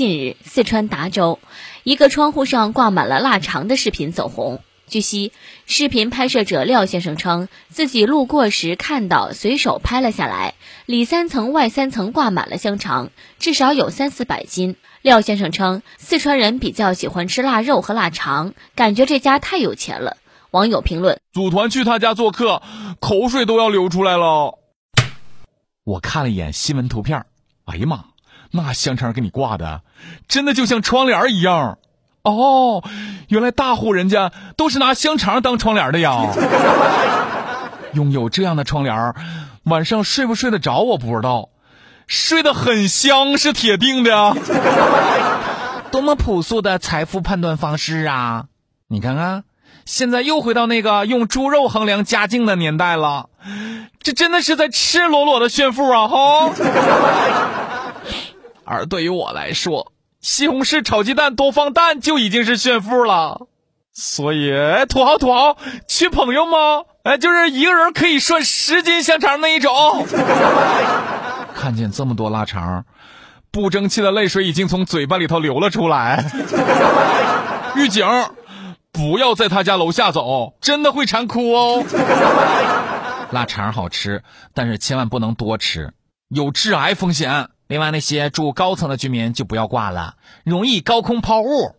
近日，四川达州一个窗户上挂满了腊肠的视频走红。据悉，视频拍摄者廖先生称，自己路过时看到，随手拍了下来，里三层外三层挂满了香肠，至少有三四百斤。廖先生称，四川人比较喜欢吃腊肉和腊肠，感觉这家太有钱了。网友评论：组团去他家做客，口水都要流出来了。我看了一眼新闻图片，哎呀妈，那香肠给你挂的，真的就像窗帘一样。哦，原来大户人家都是拿香肠当窗帘的呀！拥有这样的窗帘，晚上睡不睡得着我不知道，睡得很香是铁定的。多么朴素的财富判断方式啊！你看看，现在又回到那个用猪肉衡量家境的年代了，这真的是在赤裸裸的炫富啊！哈。而对于我来说，西红柿炒鸡蛋多放蛋就已经是炫富了，所以土豪土豪缺朋友吗？哎，就是一个人可以涮十斤香肠那一种。看见这么多腊肠，不争气的泪水已经从嘴巴里头流了出来。狱警，不要在他家楼下走，真的会馋哭哦。腊肠好吃，但是千万不能多吃，有致癌风险。另外，那些住高层的居民就不要挂了，容易高空抛物。